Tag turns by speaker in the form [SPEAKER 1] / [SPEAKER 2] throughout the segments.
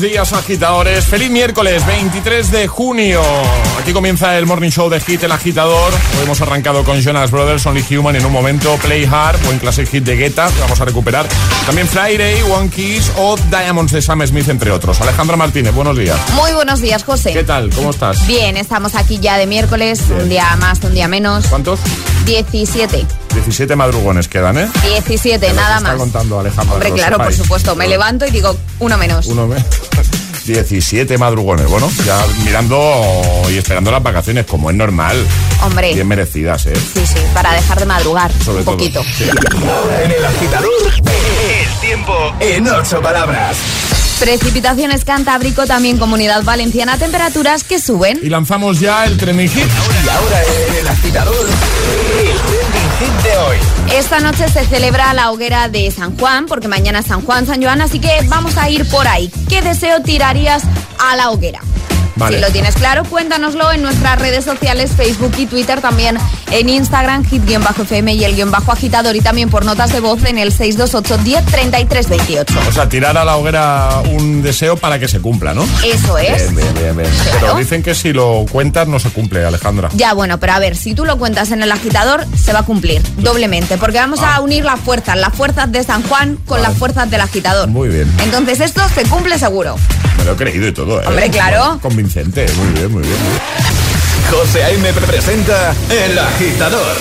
[SPEAKER 1] Buenos días, agitadores. Feliz miércoles, 23 de junio. Aquí comienza el Morning Show de Hit, el agitador. Hoy hemos arrancado con Jonas Brothers, Only Human. En un momento, Play Hard, buen classic hit de Guetta, que vamos a recuperar. También Friday, One Kiss o Diamonds de Sam Smith, entre otros. Alejandra Martínez, buenos días.
[SPEAKER 2] Muy buenos días, José.
[SPEAKER 1] ¿Qué tal? ¿Cómo estás?
[SPEAKER 2] Bien, estamos aquí ya de miércoles, un día más, un día menos.
[SPEAKER 1] ¿Cuántos?
[SPEAKER 2] 17.
[SPEAKER 1] 17 madrugones quedan, ¿eh?
[SPEAKER 2] 17,
[SPEAKER 1] Te lo
[SPEAKER 2] nada
[SPEAKER 1] está
[SPEAKER 2] más.
[SPEAKER 1] contando Alejandra.
[SPEAKER 2] Hombre, claro, por
[SPEAKER 1] sepáis.
[SPEAKER 2] supuesto. Me levanto y digo, uno menos.
[SPEAKER 1] Uno me... 17 madrugones. Bueno, ya mirando y esperando las vacaciones, como es normal.
[SPEAKER 2] Hombre.
[SPEAKER 1] Bien merecidas, ¿eh?
[SPEAKER 2] Sí, sí, para dejar de madrugar
[SPEAKER 1] Sobre
[SPEAKER 2] un
[SPEAKER 1] todo.
[SPEAKER 2] poquito.
[SPEAKER 1] Sí.
[SPEAKER 3] En el agitador, el tiempo en ocho palabras.
[SPEAKER 2] Precipitaciones Cantábrico, también Comunidad Valenciana, temperaturas que suben.
[SPEAKER 1] Y lanzamos ya el trending hit.
[SPEAKER 3] Y ahora en el agitador, el trending
[SPEAKER 4] de hoy.
[SPEAKER 2] Esta noche se celebra la hoguera de San Juan, porque mañana es San Juan, San Joan, así que vamos a ir por ahí. ¿Qué deseo tirarías a la hoguera?
[SPEAKER 1] Vale.
[SPEAKER 2] Si lo tienes claro, cuéntanoslo en nuestras redes sociales, Facebook y Twitter, también en Instagram, hit-fm y el guion bajo agitador y también por notas de voz en el 628 10 33 28.
[SPEAKER 1] O sea, tirar a la hoguera un deseo para que se cumpla, ¿no?
[SPEAKER 2] Eso es.
[SPEAKER 1] Bien, bien, bien, bien.
[SPEAKER 2] Claro.
[SPEAKER 1] Pero dicen que si lo cuentas no se cumple, Alejandra.
[SPEAKER 2] Ya, bueno, pero a ver, si tú lo cuentas en el agitador, se va a cumplir doblemente, porque vamos
[SPEAKER 1] Ah.
[SPEAKER 2] a unir las fuerzas, las fuerzas de San Juan con las fuerzas del agitador.
[SPEAKER 1] Muy bien.
[SPEAKER 2] Entonces esto se cumple seguro.
[SPEAKER 1] Me lo he creído y todo, ¿eh?
[SPEAKER 2] Hombre, claro.
[SPEAKER 1] Convincente, muy bien, muy bien.
[SPEAKER 4] José A.M. presenta El Agitador.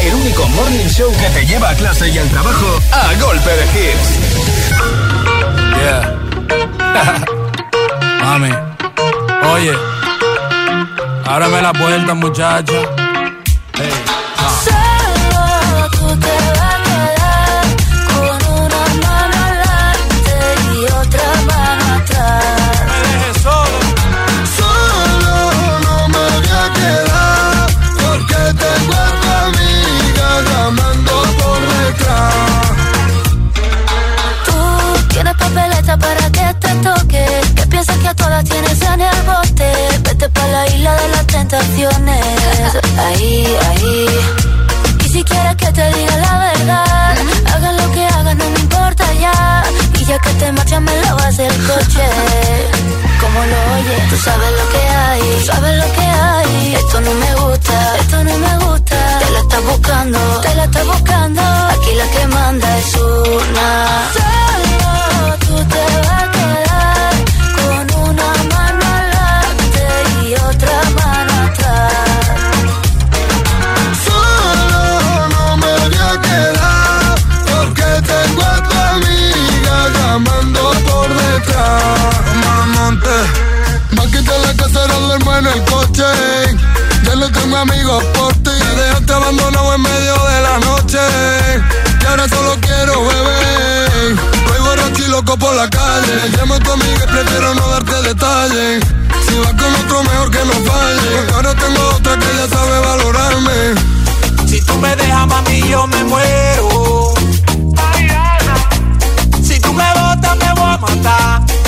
[SPEAKER 4] El único morning show que te lleva a clase y al trabajo a golpe de hits.
[SPEAKER 5] Yeah. Mami, oye, ábrame la puerta, muchacha.
[SPEAKER 6] Que a todas tienes en el bote. Vete pa' la isla de las tentaciones. Ahí, ahí. Y si quieres que te diga la verdad, hagan lo que hagan, no me importa ya. Y ya que te marchas, me lavas el coche. Como lo oyes, tú sabes lo que hay, tú sabes lo que hay. Esto no me gusta, esto no me gusta. Te la estás buscando, te la estás buscando. Aquí la que manda es una. Solo tú te vas a quedar
[SPEAKER 7] llamando por detrás. Mamante, va a la casera, duermo en el coche. Ya no tengo amigos por ti. Me dejaste abandonado en medio de la noche. Y ahora solo quiero beber. Voy borracho y loco por la calle. Llamo a tu amiga y prefiero no darte detalles. Si vas con otro, mejor que no falle. Porque ahora tengo otra que ya sabe valorarme.
[SPEAKER 5] Si tú me dejas, mami, yo me muero. Tú me botas, me voy a matar.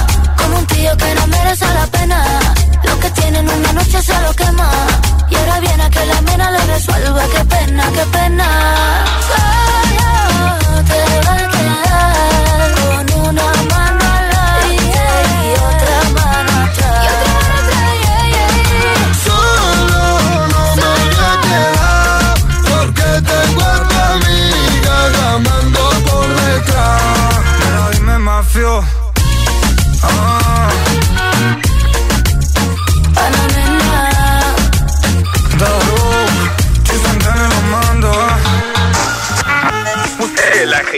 [SPEAKER 6] que no merece la pena. Lo que tienen una noche se lo quema. Y ahora viene a que la mena le resuelva, qué pena, qué pena. Solo te va a quedar con una mano adelante y otra mano atrás.
[SPEAKER 7] Solo no me voy a quedar porque tengo a tu amiga llamando por detrás. Pero dime mafio.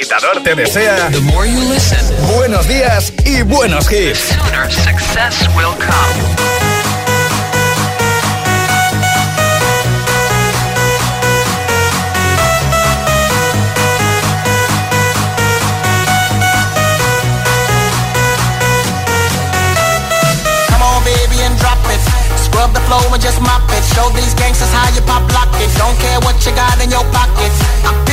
[SPEAKER 4] Agitador te desea buenos días y buenos hits.
[SPEAKER 8] Come on, baby, and drop it. Scrub the floor and just mop it. Show these gangsters how you pop lock it. Don't care what you got in your pockets.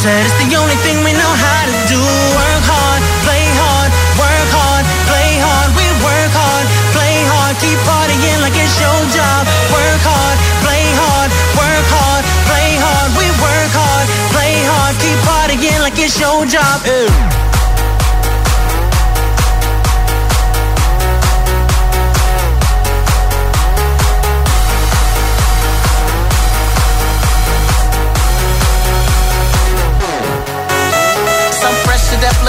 [SPEAKER 8] Said it's the only thing we know how to do. Work hard, play hard, work hard, play hard. We work hard, play hard, keep partying like it's your job. Work hard, play hard, work hard, play hard. We work hard, play hard, keep partying like it's your job. Ew.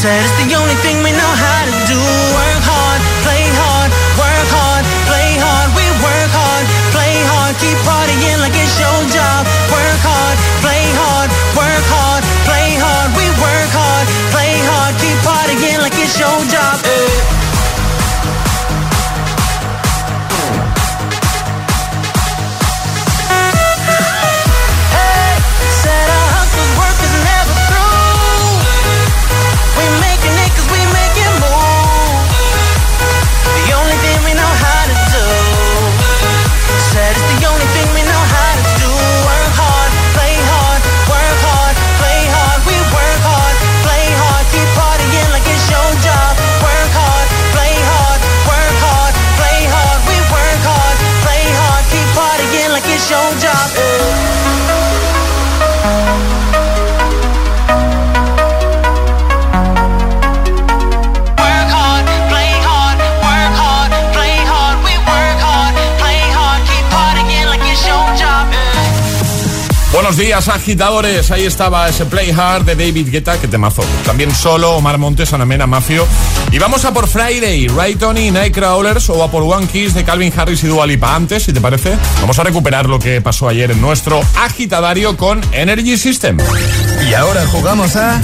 [SPEAKER 8] Said it's the only thing we know
[SPEAKER 1] días, agitadores. Ahí estaba ese Play Hard de David Guetta, que temazo. También solo Omar Montes, Anamena Mafio. Y vamos a por Friday, Ray Tony, Nightcrawlers o a por One Kiss de Calvin Harris y Dua Lipa. Antes, si te parece, vamos a recuperar lo que pasó ayer en nuestro agitadario con Energy System.
[SPEAKER 4] Y ahora jugamos a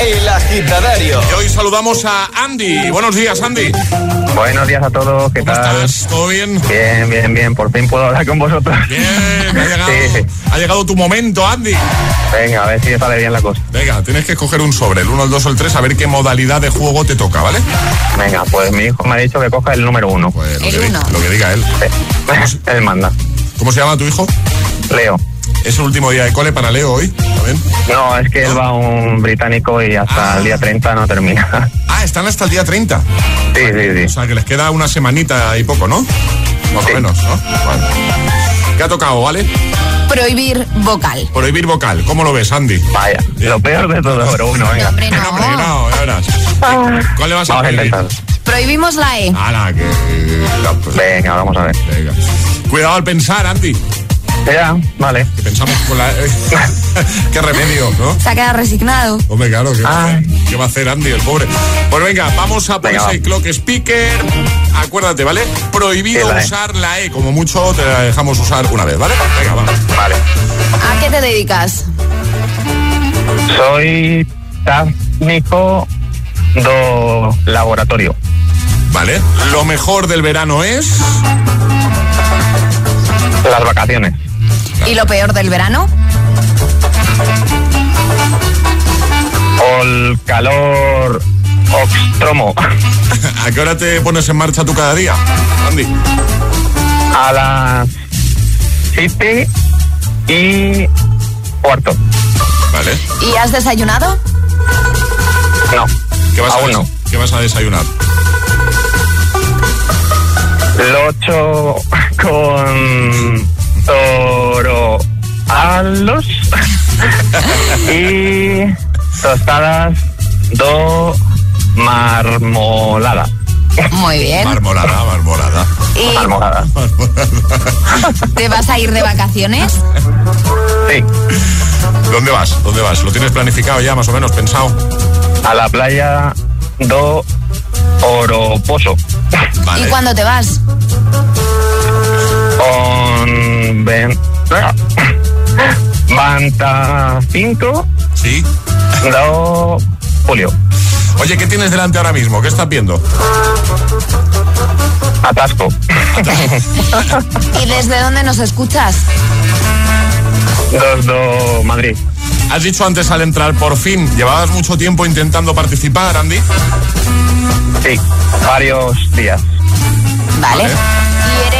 [SPEAKER 4] El Agitadario.
[SPEAKER 1] Y hoy saludamos a Andy. Buenos días, Andy.
[SPEAKER 9] Buenos días a todos, ¿qué
[SPEAKER 1] ¿Cómo
[SPEAKER 9] tal?
[SPEAKER 1] estás? ¿Todo bien?
[SPEAKER 9] Bien, bien, bien, por fin puedo hablar con vosotros.
[SPEAKER 1] Bien, ha llegado,
[SPEAKER 9] Sí,
[SPEAKER 1] ha llegado tu momento, Andy.
[SPEAKER 9] Venga, a ver si sale bien la cosa.
[SPEAKER 1] Venga, tienes que escoger un sobre, el 1, el 2 o el 3, a ver qué modalidad de juego te toca, ¿vale?
[SPEAKER 9] Venga, pues mi hijo me ha dicho que coja el número uno.
[SPEAKER 1] Pues lo,
[SPEAKER 2] El
[SPEAKER 1] que,
[SPEAKER 2] uno.
[SPEAKER 1] lo que diga él.
[SPEAKER 9] Sí. Él manda.
[SPEAKER 1] ¿Cómo se llama tu hijo?
[SPEAKER 9] Leo.
[SPEAKER 1] Es el último día de cole para Leo hoy, ¿también?
[SPEAKER 9] No, es que él va a un británico y hasta
[SPEAKER 1] Ah.
[SPEAKER 9] el día 30 no termina.
[SPEAKER 1] Ah, están hasta el día 30.
[SPEAKER 9] Sí, sí,
[SPEAKER 1] O
[SPEAKER 9] sí.
[SPEAKER 1] sea, que les queda una semanita y poco, ¿no? Más
[SPEAKER 9] Sí.
[SPEAKER 1] o menos, ¿no? Vale. ¿Qué ha tocado, vale?
[SPEAKER 2] Prohibir vocal.
[SPEAKER 1] Prohibir vocal. ¿Cómo lo ves, Andy?
[SPEAKER 9] Vaya, lo peor de todo, pero bueno, venga.
[SPEAKER 2] Hombre, no.
[SPEAKER 1] ya verás. ¿Cuál le vas a
[SPEAKER 9] Vamos a
[SPEAKER 1] prohibir?
[SPEAKER 9] intentar.
[SPEAKER 2] Prohibimos la E.
[SPEAKER 1] Ala, que... la- pues,
[SPEAKER 9] Venga, vamos a ver.
[SPEAKER 1] venga. Cuidado al pensar, Andy.
[SPEAKER 9] Ya, vale.
[SPEAKER 1] Que pensamos con la... Qué remedio, ¿no?
[SPEAKER 2] Se ha quedado resignado.
[SPEAKER 1] Hombre, claro, ¿qué,
[SPEAKER 9] Ay.
[SPEAKER 1] qué va a hacer Andy, el pobre? Pues venga, vamos a por
[SPEAKER 9] Venga,
[SPEAKER 1] ese clock speaker. Acuérdate, ¿vale? Prohibido
[SPEAKER 9] Sí, la E.
[SPEAKER 1] usar la E. Como mucho te la dejamos usar una vez, ¿vale? Venga, vamos.
[SPEAKER 9] Vale.
[SPEAKER 2] ¿A qué te dedicas?
[SPEAKER 9] Soy técnico do laboratorio.
[SPEAKER 1] ¿Vale? Lo mejor del verano es...
[SPEAKER 9] Las vacaciones.
[SPEAKER 2] ¿Y lo peor del verano?
[SPEAKER 9] O el calor extremo.
[SPEAKER 1] ¿A qué hora te pones en marcha tú cada día, Andy?
[SPEAKER 9] A las 7 y cuarto.
[SPEAKER 1] ¿Vale?
[SPEAKER 2] ¿Y has desayunado?
[SPEAKER 9] No,
[SPEAKER 1] ¿Qué vas, a,
[SPEAKER 9] aún
[SPEAKER 1] des-
[SPEAKER 9] no.
[SPEAKER 1] ¿Qué vas a desayunar?
[SPEAKER 9] Lo ocho con toro a los Y tostadas do marmolada.
[SPEAKER 2] Muy bien.
[SPEAKER 1] Marmolada, marmolada.
[SPEAKER 2] ¿Y
[SPEAKER 9] Marmolada.
[SPEAKER 2] te vas a ir de vacaciones?
[SPEAKER 9] Sí.
[SPEAKER 1] ¿Dónde vas? ¿Dónde vas? ¿Lo tienes planificado ya, más o menos, pensado?
[SPEAKER 9] A la playa do Oroposo.
[SPEAKER 1] Vale.
[SPEAKER 2] ¿Y cuándo te vas?
[SPEAKER 9] Con ben... Manta 5
[SPEAKER 1] Sí.
[SPEAKER 9] do Julio.
[SPEAKER 1] Oye, ¿qué tienes delante ahora mismo? ¿Qué estás viendo?
[SPEAKER 9] Atasco.
[SPEAKER 2] ¿Y desde dónde nos escuchas?
[SPEAKER 9] Dos do Madrid.
[SPEAKER 1] Has dicho antes al entrar, por fin, llevabas mucho tiempo intentando participar, Andy.
[SPEAKER 9] Sí, varios días.
[SPEAKER 2] Vale. ¿Y eres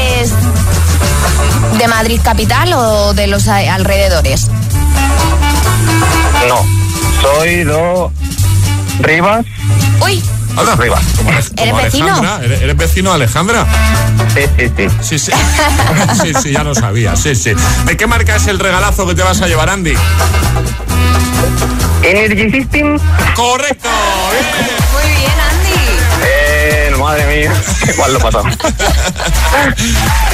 [SPEAKER 2] de Madrid capital o de los alrededores?
[SPEAKER 9] No, soy do Rivas.
[SPEAKER 2] Uy,
[SPEAKER 1] Anda,
[SPEAKER 9] Rivas.
[SPEAKER 1] como
[SPEAKER 2] ¿Eres
[SPEAKER 1] como
[SPEAKER 2] vecino?
[SPEAKER 1] Alejandra. ¿Eres, eres vecino de Alejandra?
[SPEAKER 9] Sí, sí, sí.
[SPEAKER 1] Sí, sí. Sí, sí, ya lo sabía. Sí, sí. ¿De qué marca es el regalazo que te vas a llevar, Andy?
[SPEAKER 9] Energy System.
[SPEAKER 1] Correcto.
[SPEAKER 2] bien,
[SPEAKER 9] madre mía, igual lo pasó.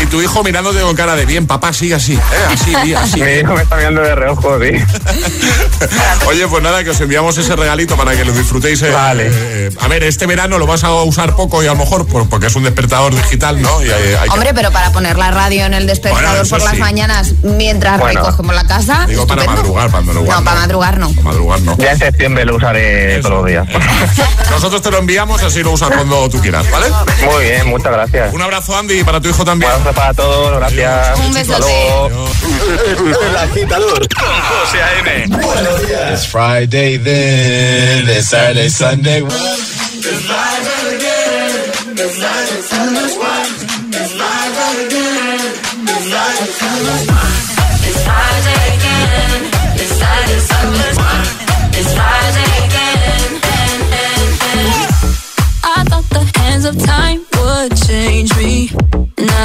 [SPEAKER 1] Y tu hijo mirándote con cara de bien, papá, sigue así. ¿eh? Así, así.
[SPEAKER 9] Mi hijo me está mirando de reojo, sí.
[SPEAKER 1] Oye, pues nada, que os enviamos ese regalito para que lo disfrutéis. eh,
[SPEAKER 9] Vale.
[SPEAKER 1] eh, a ver, este verano lo vas a usar poco y a lo mejor por- porque es un despertador digital, ¿no? Y hay- hay que-
[SPEAKER 2] Hombre, pero para poner la radio en el despertador
[SPEAKER 1] Bueno,
[SPEAKER 2] por las mañas mientras
[SPEAKER 9] Bueno.
[SPEAKER 2] recogemos la casa.
[SPEAKER 1] Digo para madrugar, para madrugar.
[SPEAKER 2] No, para madrugar no.
[SPEAKER 1] Para madrugar no.
[SPEAKER 9] Ya en septiembre lo usaré
[SPEAKER 1] Eso.
[SPEAKER 9] todos los días.
[SPEAKER 1] Nosotros te lo enviamos, así lo usas cuando tú quieras, ¿vale?
[SPEAKER 9] Muy bien, muchas gracias.
[SPEAKER 1] Un abrazo, Andy, y para tu hijo también.
[SPEAKER 9] Un abrazo para todos, gracias.
[SPEAKER 2] Un.
[SPEAKER 4] El agitador con José A.M. Buenos días.
[SPEAKER 10] It's Friday then, it's Saturday, Sunday.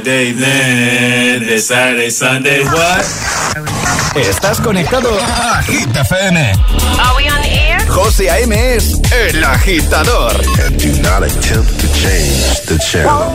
[SPEAKER 11] Friday then, it's Saturday, Sunday, what?
[SPEAKER 4] Estás conectado a Hit FM.
[SPEAKER 12] Are we on the air?
[SPEAKER 4] José A.M. es el agitador.
[SPEAKER 10] Do not attempt to change the channel.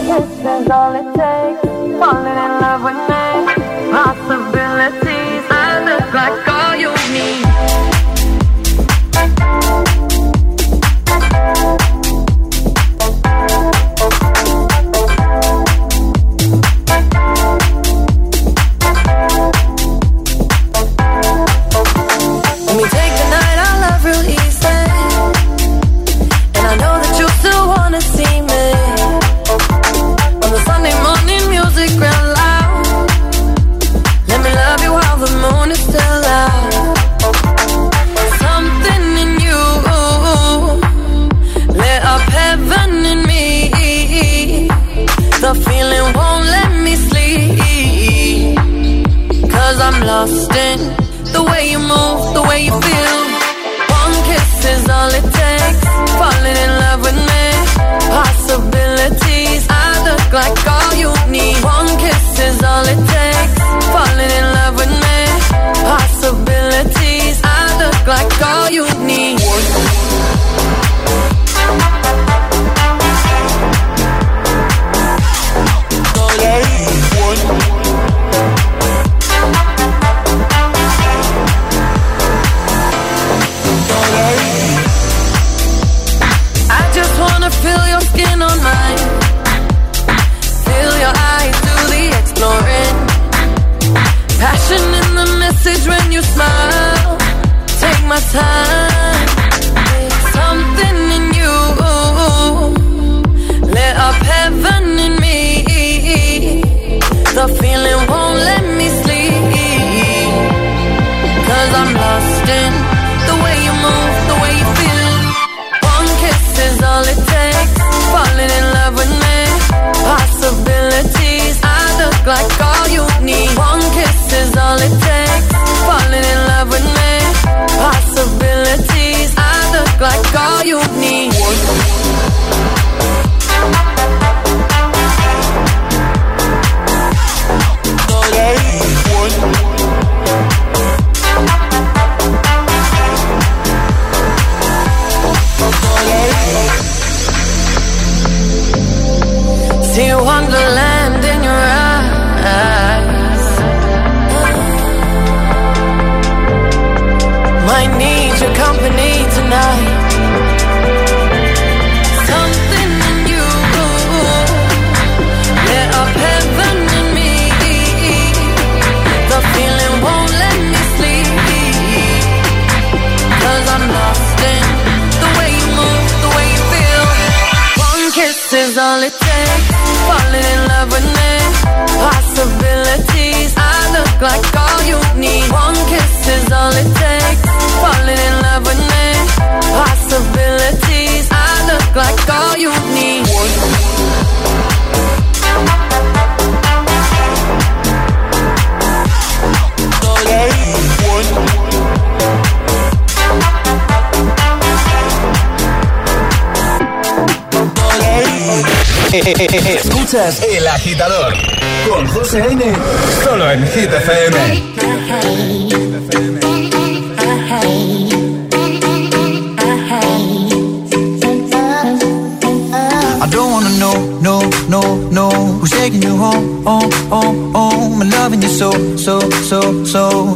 [SPEAKER 4] Escuchas El Agitador con José A.M. Solo en Hit FM.
[SPEAKER 13] I don't wanna know, no, no, no Who's taking you home, home, home, home And loving you so, so, so, so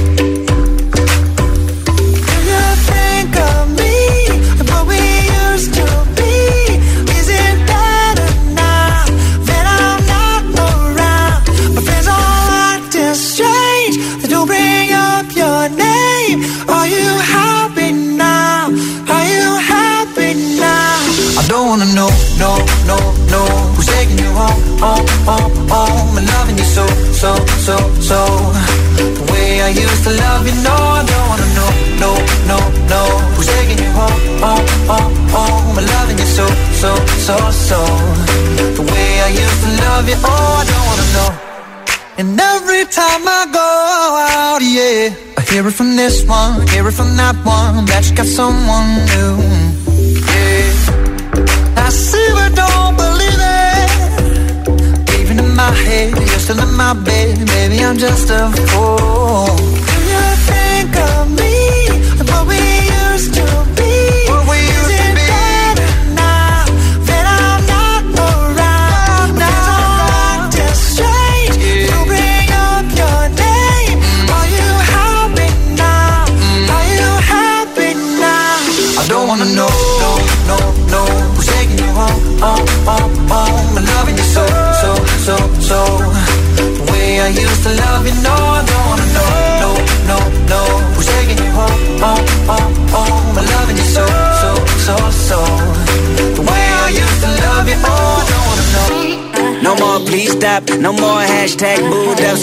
[SPEAKER 13] Used to love you, no I don't wanna know, no, no, no Who's taking you home, home, home, home. And loving you so, so, so, so. The way I used to love you, oh I don't wanna know. And every time I go out, yeah, I hear it from this one, hear it from that one, that you got someone new. Yeah, I see but don't my head, you're still in my bed, maybe I'm just a fool.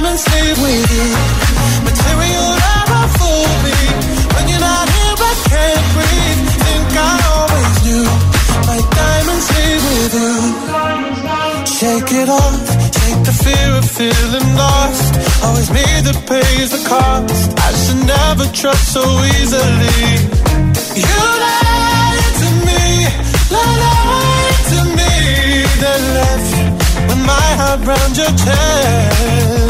[SPEAKER 14] My diamonds leave with you. Material never fool me. When you're not here, I can't breathe. Think I always knew. My diamonds leave with you. Shake it off. Take the fear of feeling lost. Always me that pays the cost. I should never trust so easily. You lied to me, lied to me, then left with my heart round your chest.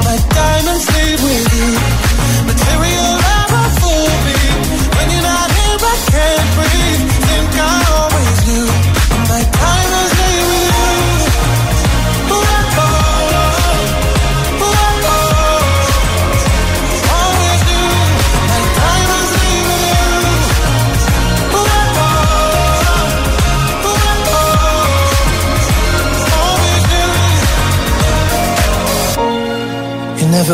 [SPEAKER 14] My diamonds leave with you.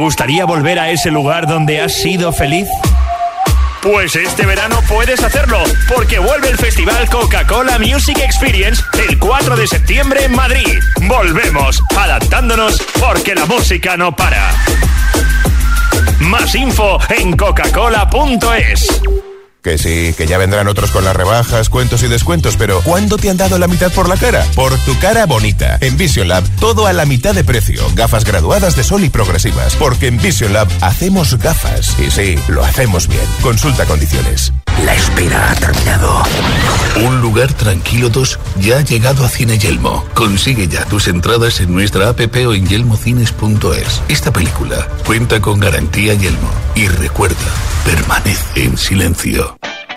[SPEAKER 15] gustaría volver a ese lugar donde has sido feliz? Pues este verano puedes hacerlo, porque vuelve el Festival Coca-Cola Music Experience el 4 de septiembre en Madrid. Volvemos, adaptándonos porque la música no para. Más info en coca-cola.es.
[SPEAKER 16] Que sí, que ya vendrán otros con las rebajas, cuentos y descuentos, pero ¿cuándo te han dado la mitad por la cara? Por tu cara bonita. En Vision Lab, todo a la mitad de precio. Gafas graduadas de sol y progresivas. Porque en Vision Lab hacemos gafas. Y sí, lo hacemos bien. Consulta condiciones.
[SPEAKER 17] La espera ha terminado. Un lugar tranquilo 2 ya ha llegado a Cine Yelmo. Consigue ya tus entradas en nuestra app o en yelmocines.es. Esta película cuenta con garantía Yelmo. Y recuerda, permanece en silencio.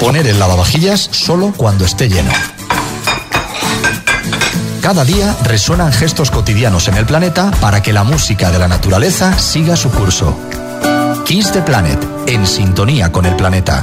[SPEAKER 18] Poner el lavavajillas solo cuando esté lleno. Cada día resuenan gestos cotidianos en el planeta para que la música de la naturaleza siga su curso. Kiss the Planet, en sintonía con el planeta.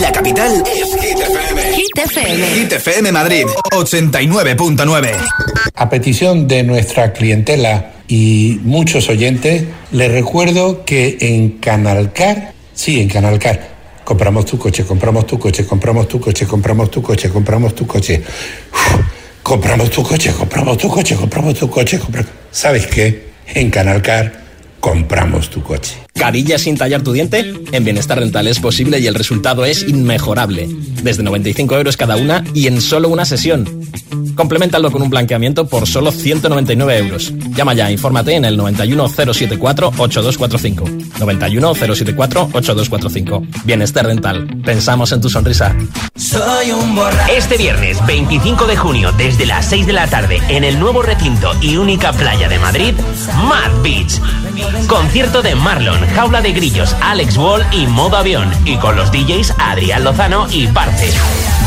[SPEAKER 19] La capital es Hit FM. Hit FM. Hit FM Madrid, 89.9.
[SPEAKER 20] A petición de nuestra clientela y muchos oyentes, les recuerdo que en Canalcar, sí, en Canalcar, compramos tu coche, compramos tu coche, compramos tu coche, compramos tu coche, compramos tu coche. Uf, compramos tu coche, compramos tu coche, compramos tu coche, compramos... ¿Sabes qué? En Canalcar compramos tu coche.
[SPEAKER 21] ¿Carillas sin tallar tu diente? En Bienestar Rental es posible y el resultado es inmejorable. Desde 95 euros cada una y en solo una sesión. Complementalo con un blanqueamiento por solo 199 euros. Llama ya, infórmate en el 91074-8245. 91074-8245. Bienestar Rental. Pensamos en tu sonrisa.
[SPEAKER 19] Soy un borracho.
[SPEAKER 22] Este viernes 25 de junio, desde las 6 de la tarde, en el nuevo recinto y única playa de Madrid, Mad Beach. Concierto de Marlon, Jaula de Grillos, Alex Wall y Modo Avión. Y con los DJs Adrián Lozano y Parce.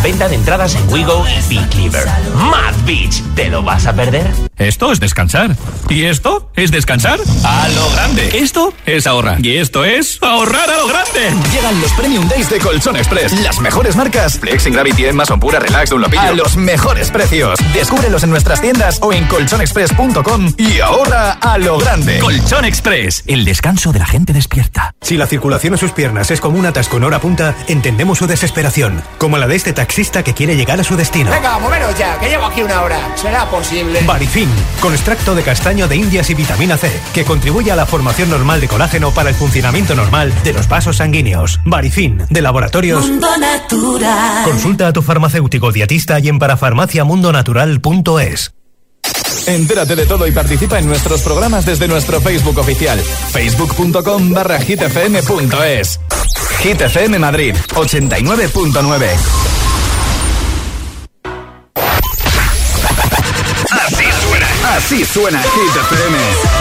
[SPEAKER 22] Venta de entradas en Wigo y Big Cleaver. Mad Beach, ¿te lo vas a perder?
[SPEAKER 23] Esto es descansar. ¿Y esto es descansar? A lo grande. Esto es ahorrar. Y esto es ahorrar a lo grande.
[SPEAKER 4] Llegan los Premium Days de Colchón Express. Las mejores marcas. Flex, Gravity, Mason Pura, Relax, Dunlopillo. A los mejores precios. Descúbrelos en nuestras tiendas o en colchonexpress.com y ahorra a lo grande.
[SPEAKER 23] Colchón Express. El descanso de la gente despierta.
[SPEAKER 24] Si la circulación en sus piernas es como un atasco en hora punta, entendemos su desesperación. Como la de este taxista que quiere llegar a su destino.
[SPEAKER 25] Venga, moveros ya, que llevo aquí una hora. ¿Será posible?
[SPEAKER 24] Barifin, con extracto de castaño de indias y vitamina C, que contribuye a la formación normal de colágeno para el funcionamiento normal de los vasos sanguíneos. Barifin, de laboratorios.
[SPEAKER 19] Mundo Natural.
[SPEAKER 24] Consulta a tu farmacéutico dietista y en parafarmaciamundonatural.es.
[SPEAKER 4] Entérate de todo y participa en nuestros programas desde nuestro Facebook oficial, facebook.com barra hitfm.es. Hit Madrid, 89.9. Así suena, así suena Hit.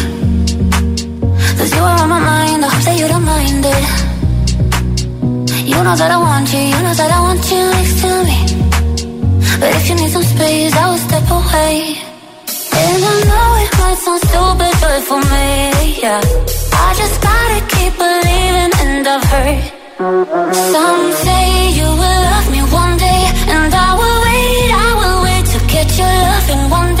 [SPEAKER 6] know that I want you, you know that I want you next to me. But if you need some space, I will step away. And I know it might sound stupid, but for me, yeah. I just gotta keep believing, and I've heard. Some say you will love me one day, and I will wait, I will wait to get your love me one day,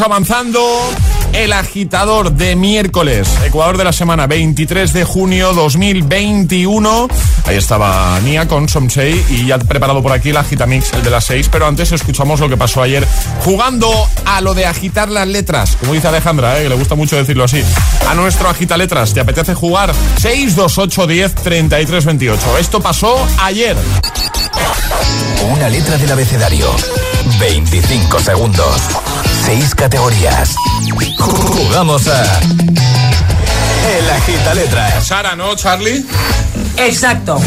[SPEAKER 1] Avanzando. El agitador de miércoles, Ecuador de la semana 23 de junio 2021. Ahí estaba Nia con Somsei y ya preparado por aquí el agitamix, el de las 6. Pero antes escuchamos lo que pasó ayer jugando a lo de agitar las letras. Como dice Alejandra, ¿eh? que le gusta mucho decirlo así. A nuestro agita letras, ¿te apetece jugar? 628 10 33 28. Esto pasó ayer.
[SPEAKER 3] Una letra del abecedario. 25 segundos. 6 categorías. Jugamos a. El agita letras.
[SPEAKER 1] Sara, ¿no, Charlie?
[SPEAKER 25] Exacto.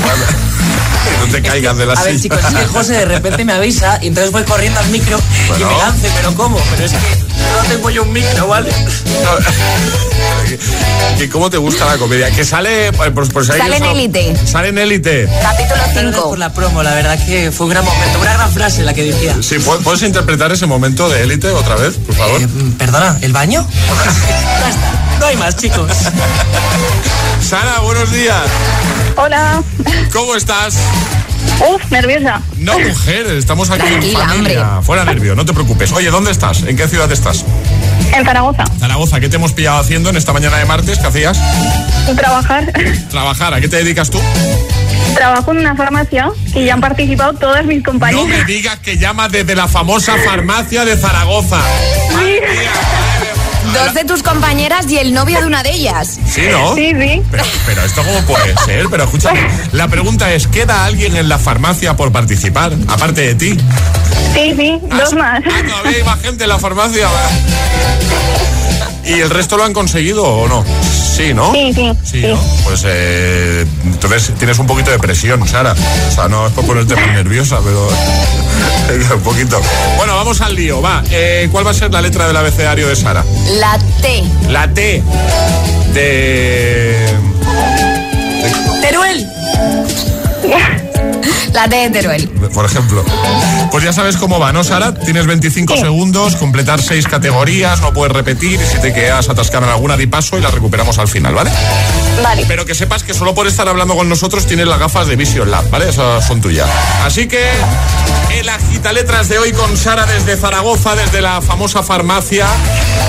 [SPEAKER 1] No te caigas de la
[SPEAKER 25] A ver,
[SPEAKER 1] silla.
[SPEAKER 25] chicos, es que José de repente me avisa y entonces voy corriendo al micro y me lance, pero ¿cómo? Pero es que no tengo yo un micro, ¿vale?
[SPEAKER 1] ¿Que ¿Cómo te gusta la comedia? Que sale. Pues, pues ahí
[SPEAKER 26] Sale en Élite.
[SPEAKER 1] Sale en élite.
[SPEAKER 26] Capítulo 5.
[SPEAKER 25] por la promo, la verdad que fue un gran momento, una gran frase la que decía.
[SPEAKER 1] Sí, ¿pu- ¿puedes interpretar ese momento de élite otra vez, por favor?
[SPEAKER 25] Perdona, ¿el baño? ya está, no hay más, chicos.
[SPEAKER 1] Sara, buenos días.
[SPEAKER 27] Hola.
[SPEAKER 1] ¿Cómo estás?
[SPEAKER 27] Uf, nerviosa.
[SPEAKER 1] No, mujer, estamos aquí
[SPEAKER 27] Tranquila,
[SPEAKER 1] en familia. Fuera nervio, no te preocupes. Oye, ¿dónde estás? ¿En qué ciudad estás?
[SPEAKER 27] En Zaragoza.
[SPEAKER 1] Zaragoza, ¿qué te hemos pillado haciendo en esta mañana de martes? ¿Qué hacías?
[SPEAKER 27] Trabajar.
[SPEAKER 1] Trabajar, ¿a qué te dedicas tú?
[SPEAKER 27] Trabajo en una farmacia y ya han participado todas mis
[SPEAKER 1] No
[SPEAKER 27] compañeras.
[SPEAKER 1] me digas que llama desde la famosa farmacia de Zaragoza.
[SPEAKER 26] Dos de tus compañeras y el novio de una de ellas.
[SPEAKER 1] ¿Sí, no?
[SPEAKER 27] Sí, sí.
[SPEAKER 1] Pero, pero esto cómo puede ser, pero escúchame, la pregunta es, ¿queda alguien en la farmacia por participar, aparte de ti?
[SPEAKER 27] Sí, sí, dos más.
[SPEAKER 1] Ah, todavía hay más gente en la farmacia. ¿Y el resto lo han conseguido o no? Sí, ¿no?
[SPEAKER 27] Sí, sí.
[SPEAKER 1] Sí, ¿no? Pues eh, entonces tienes un poquito de presión, Sara. O sea, no es por ponerte muy nerviosa, pero un poquito. Bueno, vamos al lío, va. Eh, ¿Cuál va a ser la letra del abecedario de Sara?
[SPEAKER 26] La T.
[SPEAKER 1] La T de...
[SPEAKER 26] La de Teruel.
[SPEAKER 1] por ejemplo. Pues ya sabes cómo va, ¿no, Sara? Tienes 25 segundos, completar seis categorías, no puedes repetir y si te quedas atascado en alguna di paso y la recuperamos al final, ¿vale?
[SPEAKER 27] Vale.
[SPEAKER 1] Pero que sepas que solo por estar hablando con nosotros tienes las gafas de Vision Lab, ¿vale? Esas son tuyas. Así que el agita letras de hoy con Sara desde Zaragoza, desde la famosa farmacia,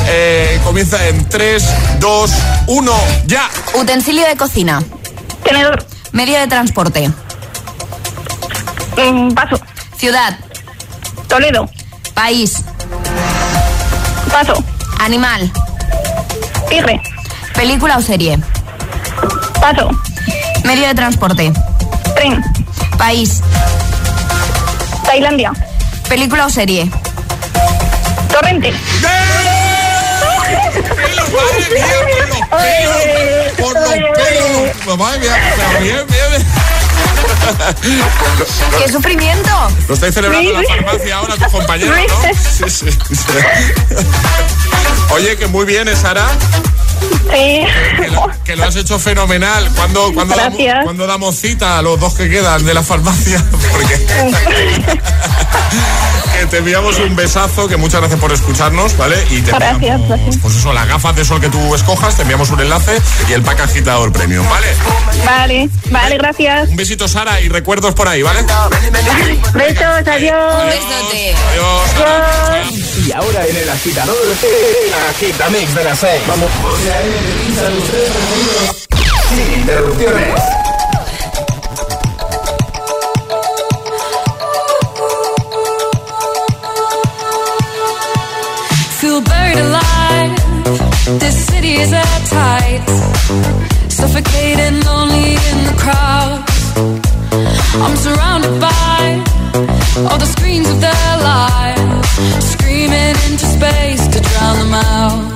[SPEAKER 1] eh, comienza en 3, 2, 1, ya.
[SPEAKER 26] Utensilio de cocina.
[SPEAKER 27] Tenedor.
[SPEAKER 26] Medio de transporte.
[SPEAKER 27] Mm, paso.
[SPEAKER 26] Ciudad.
[SPEAKER 27] Toledo.
[SPEAKER 26] País.
[SPEAKER 27] Paso.
[SPEAKER 26] Animal.
[SPEAKER 27] Tigre.
[SPEAKER 26] Película o serie.
[SPEAKER 27] Paso.
[SPEAKER 26] Medio de transporte.
[SPEAKER 27] Tren.
[SPEAKER 26] País.
[SPEAKER 27] Tailandia.
[SPEAKER 26] Película o serie.
[SPEAKER 27] Torrente.
[SPEAKER 1] pelos, madre mía, por los pelos. Madre mía, bien, bien.
[SPEAKER 2] ¡Qué sufrimiento!
[SPEAKER 1] Lo estáis celebrando en la farmacia ahora tus compañeros, ¿no? Sí, sí. Oye, que muy bien, ¿eh, Sara?
[SPEAKER 27] Sí.
[SPEAKER 1] Que lo, que lo has hecho fenomenal. ¿Cuándo, cuándo, damos, cuándo damos cita a los dos que quedan de la farmacia? Porque que te enviamos un besazo, que muchas gracias por escucharnos, ¿vale? Y te
[SPEAKER 27] Gracias,
[SPEAKER 1] enviamos,
[SPEAKER 27] gracias.
[SPEAKER 1] pues eso, las gafas de sol que tú escojas, te enviamos un enlace y el pack agitador premium, ¿vale?
[SPEAKER 27] Vale, vale, gracias.
[SPEAKER 1] Un besito, Sara, y recuerdos por ahí, ¿vale?
[SPEAKER 27] Besos, adiós.
[SPEAKER 2] Un besote.
[SPEAKER 1] Adiós.
[SPEAKER 4] Y ahora en el agitador, el agitamix de las 6. Vamos. Sin interrupciones.
[SPEAKER 11] Feel buried alive. This city is at tight. Suffocating, lonely in the crowd. I'm surrounded by all the screens of their lives, screaming into space to drown them out.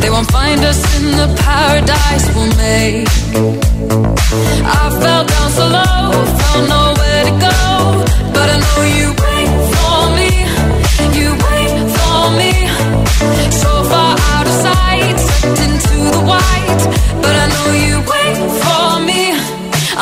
[SPEAKER 11] They won't find us in the paradise we'll make. I fell down so low, found nowhere to go. But I know you wait for me, you wait for me. So far out of sight, sucked into the white. But I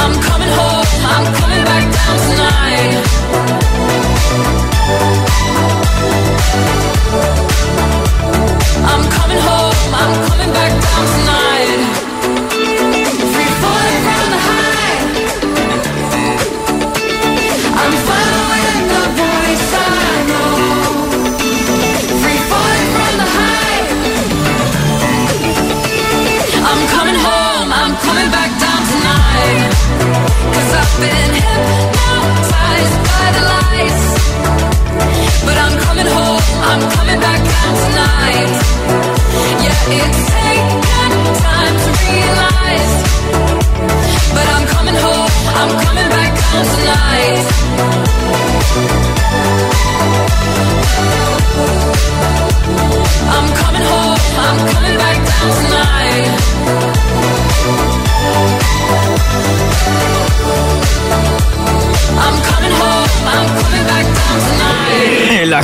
[SPEAKER 11] I'm coming home, I'm coming back down tonight. I'm coming home, I'm coming back down tonight. Cause I've been hypnotized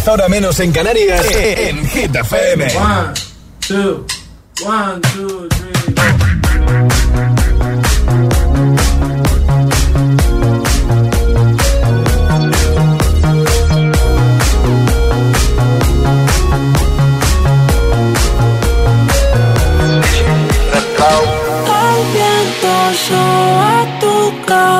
[SPEAKER 4] 10, ahora menos en Canarias, en Hit FM.
[SPEAKER 28] One, two, one, two, three.
[SPEAKER 29] El viento tu.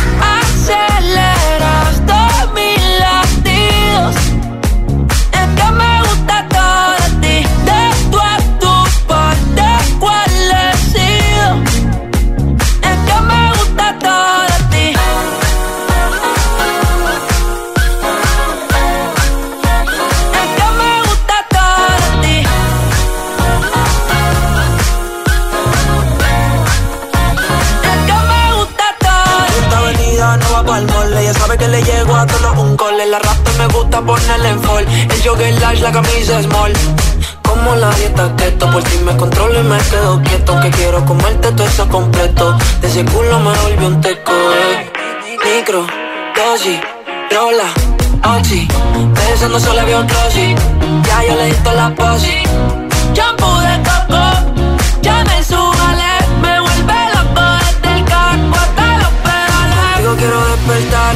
[SPEAKER 29] le llego a todos un cole. La rasta me gusta ponerle en fall, el jogger large, la camisa small. Como la dieta keto, por ti me controlo y me quedo quieto. Que quiero comerte todo eso completo. De ese culo me volvió un teco, eh. Micro, dosis, rola, oxi. Pensando solo veo glossy. Ya yo le di la posi. Shampoo de coco, ya me subale. Me vuelve loco desde el carro hasta los pedales. Digo quiero despertar,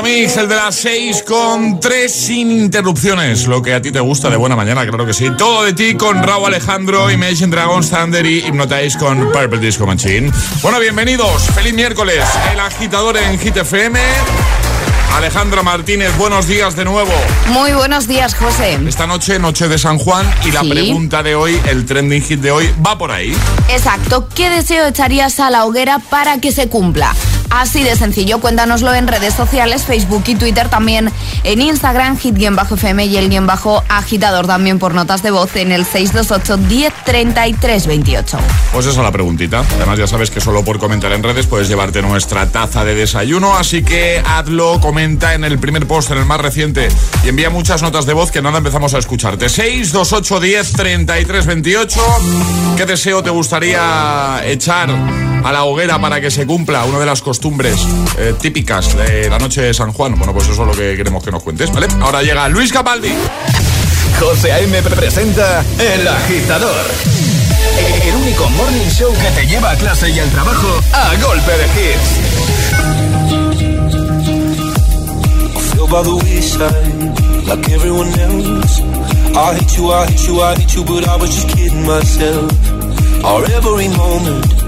[SPEAKER 1] Vitamix, el de las 6 con 3 sin interrupciones. Lo que a ti te gusta de buena mañana, claro que sí. Todo de ti con Raúl Alejandro, Imagine Dragons, Thunder y Hypnotize con Purple Disco Machine. Bueno, bienvenidos. Feliz miércoles. El agitador en Hit FM. Alejandra Martínez, buenos días de nuevo.
[SPEAKER 2] Muy buenos días, José.
[SPEAKER 1] Esta noche, noche de San Juan, y la
[SPEAKER 2] Sí.
[SPEAKER 1] pregunta de hoy, el trending hit de hoy, va por ahí.
[SPEAKER 2] Exacto. ¿Qué deseo echarías a la hoguera para que se cumpla? Así de sencillo, cuéntanoslo en redes sociales, Facebook y Twitter, también en Instagram, hit-fm y el guion bajo agitador también por notas de voz en el 628 10 33 28.
[SPEAKER 1] Pues esa es la preguntita. Además, ya sabes que solo por comentar en redes puedes llevarte nuestra taza de desayuno. Así que hazlo, comenta en el primer post, en el más reciente. Y envía muchas notas de voz que nada empezamos a escucharte. 6, 2, 8, 10, 33, 28. ¿Qué deseo te gustaría echar a la hoguera para que se cumpla una de las costumbres eh, típicas de la noche de San Juan? Bueno, pues eso es lo que queremos que nos cuentes, ¿vale? Ahora llega Luis Capaldi.
[SPEAKER 4] José A.M. presenta El Agitador. El único morning show que te lleva a clase y al trabajo a golpe de hits.
[SPEAKER 30] feel by the wayside, like everyone else. I hate you, I hate you, I hate you, but I was just kidding myself. Our every moment,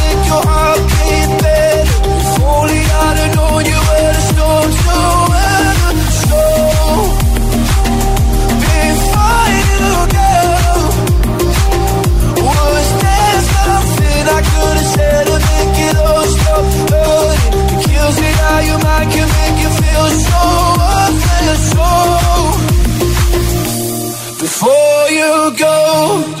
[SPEAKER 30] make your heart beat better? If only I'd have known you were the storm to weather. So before you go, was there something I could have said to make it all stop hurting? It kills me how your mind can make you feel so worthless. So before you go,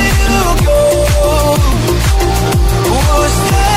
[SPEAKER 30] You. Go, was there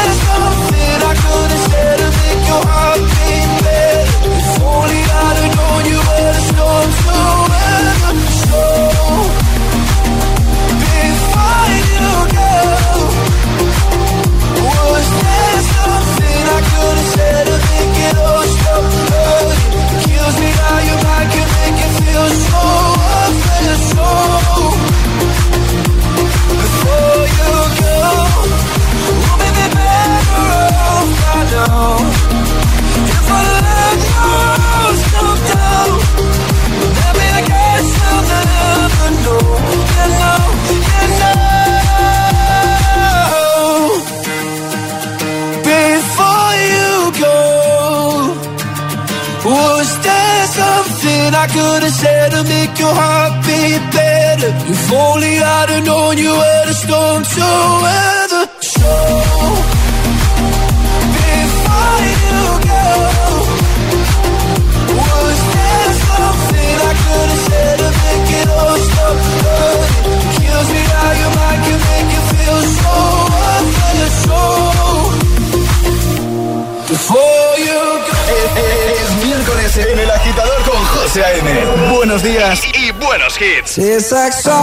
[SPEAKER 4] buenos hits.
[SPEAKER 3] It's like strawberries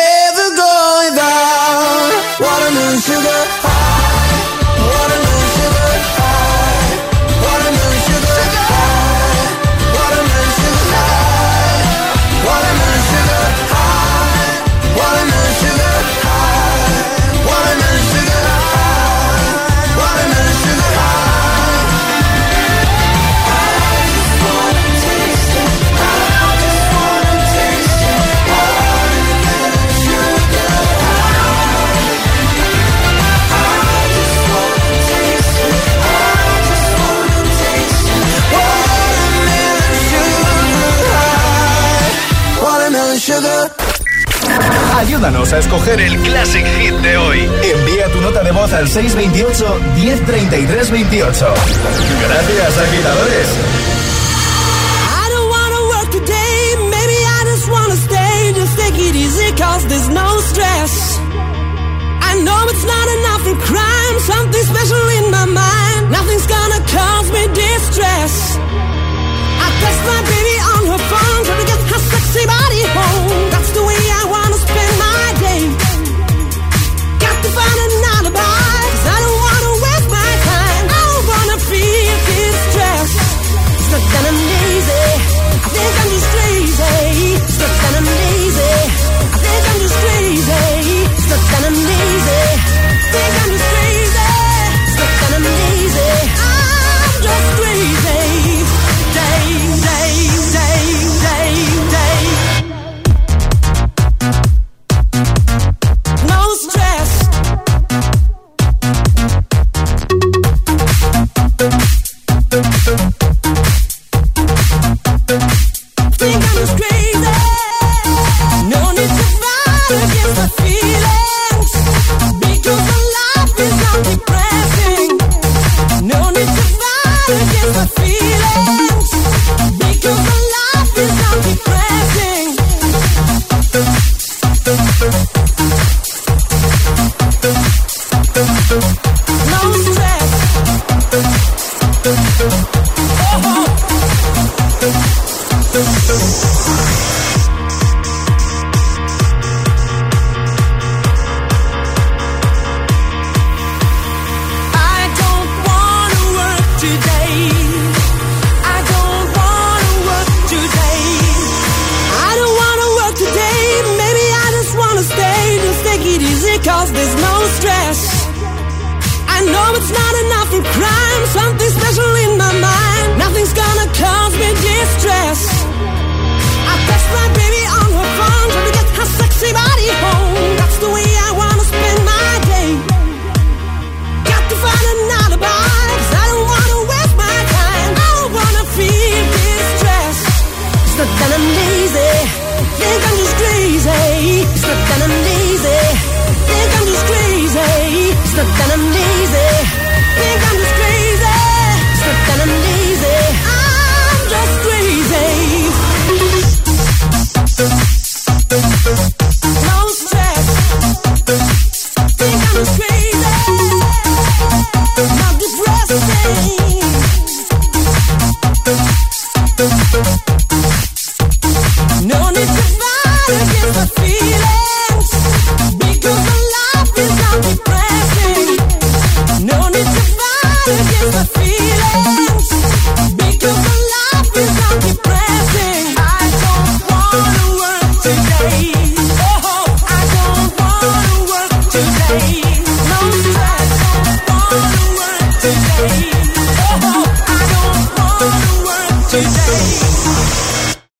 [SPEAKER 3] a
[SPEAKER 4] escoger el Classic Hit de hoy. Envía tu nota de voz al 628 103328. Gracias, agitadores.
[SPEAKER 10] I don't wanna work today, maybe I just wanna stay. Just take it easy, cause there's no stress. I know it's not enough for crime, something special in my mind. Nothing's gonna cause me distress. I text my baby on her phone, trying to get her sexy body home.